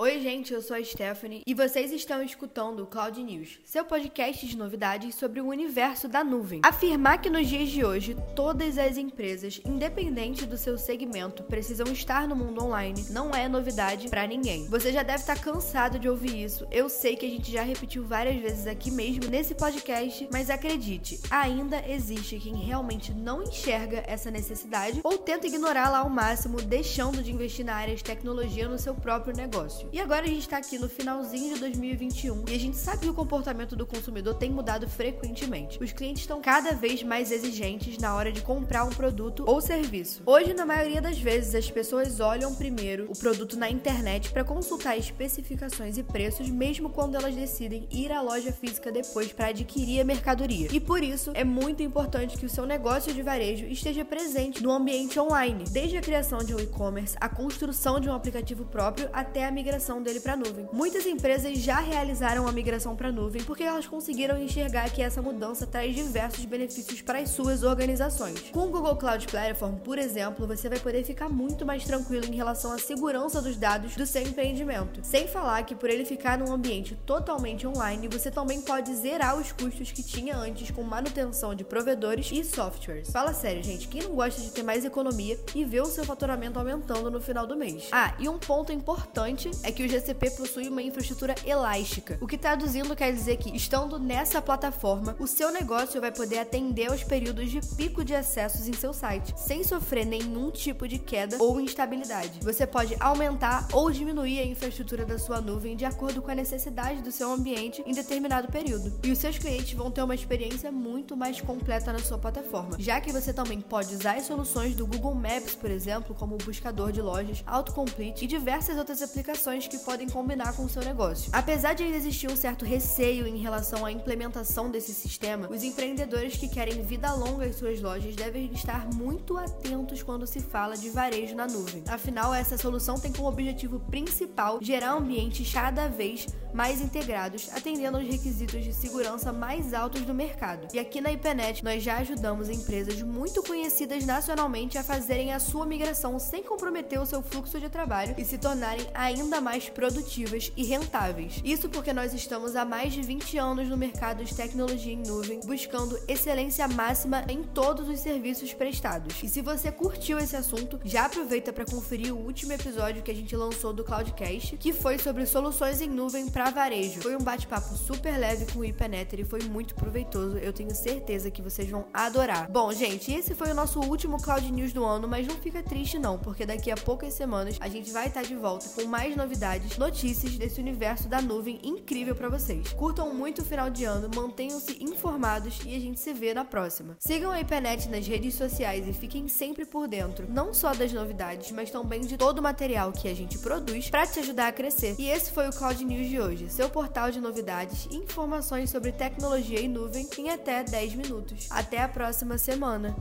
Oi, gente, eu sou a Stephanie e vocês estão escutando o Cloud News, seu podcast de novidades sobre o universo da nuvem. Afirmar que nos dias de hoje todas as empresas, independente do seu segmento, precisam estar no mundo online não é novidade para ninguém. Você já deve estar cansado de ouvir isso. Eu sei que a gente já repetiu várias vezes aqui mesmo nesse podcast, mas acredite, ainda existe quem realmente não enxerga essa necessidade ou tenta ignorá-la ao máximo, deixando de investir na área de tecnologia no seu próprio negócio. E agora a gente tá aqui no finalzinho de 2021 e a gente sabe que o comportamento do consumidor tem mudado frequentemente. Os clientes estão cada vez mais exigentes na hora de comprar um produto ou serviço. Hoje, na maioria das vezes, as pessoas olham primeiro o produto na internet para consultar especificações e preços, mesmo quando elas decidem ir à loja física depois para adquirir a mercadoria. E por isso, é muito importante que o seu negócio de varejo esteja presente no ambiente online, desde a criação de um e-commerce, a construção de um aplicativo próprio até a migração migração dele para a nuvem. Muitas empresas já realizaram a migração para a nuvem porque elas conseguiram enxergar que essa mudança traz diversos benefícios para as suas organizações. Com o Google Cloud Platform, por exemplo, você vai poder ficar muito mais tranquilo em relação à segurança dos dados do seu empreendimento. Sem falar que por ele ficar num ambiente totalmente online, você também pode zerar os custos que tinha antes com manutenção de provedores e softwares. Fala sério, gente, quem não gosta de ter mais economia e ver o seu faturamento aumentando no final do mês? Ah, e um ponto importante é que o GCP possui uma infraestrutura elástica, o que traduzindo quer dizer que, estando nessa plataforma, o seu negócio vai poder atender aos períodos de pico de acessos em seu site, sem sofrer nenhum tipo de queda ou instabilidade. Você pode aumentar ou diminuir a infraestrutura da sua nuvem de acordo com a necessidade do seu ambiente em determinado período. E os seus clientes vão ter uma experiência muito mais completa na sua plataforma, já que você também pode usar as soluções do Google Maps, por exemplo, como buscador de lojas, autocomplete e diversas outras aplicações que podem combinar com o seu negócio. Apesar de existir um certo receio em relação à implementação desse sistema, os empreendedores que querem vida longa em suas lojas devem estar muito atentos quando se fala de varejo na nuvem. Afinal, essa solução tem como objetivo principal gerar ambientes cada vez mais integrados, atendendo aos requisitos de segurança mais altos do mercado. E aqui na IPNET nós já ajudamos empresas muito conhecidas nacionalmente a fazerem a sua migração sem comprometer o seu fluxo de trabalho e se tornarem ainda mais produtivas e rentáveis. Isso porque nós estamos há mais de 20 anos no mercado de tecnologia em nuvem, buscando excelência máxima em todos os serviços prestados. E se você curtiu esse assunto, já aproveita para conferir o último episódio que a gente lançou do Cloudcast, que foi sobre soluções em nuvem para varejo. Foi um bate-papo super leve com o IPNETER e foi muito proveitoso. Eu tenho certeza que vocês vão adorar. Bom, gente, esse foi o nosso último Cloud News do ano, mas não fica triste não, porque daqui a poucas semanas a gente vai estar de volta com mais novidades, notícias desse universo da nuvem incrível para vocês. Curtam muito o final de ano, mantenham-se informados e a gente se vê na próxima. Sigam a IPNET nas redes sociais e fiquem sempre por dentro, não só das novidades, mas também de todo o material que a gente produz para te ajudar a crescer. E esse foi o Cloud News de hoje hoje, seu portal de novidades e informações sobre tecnologia e nuvem em até 10 minutos. Até a próxima semana!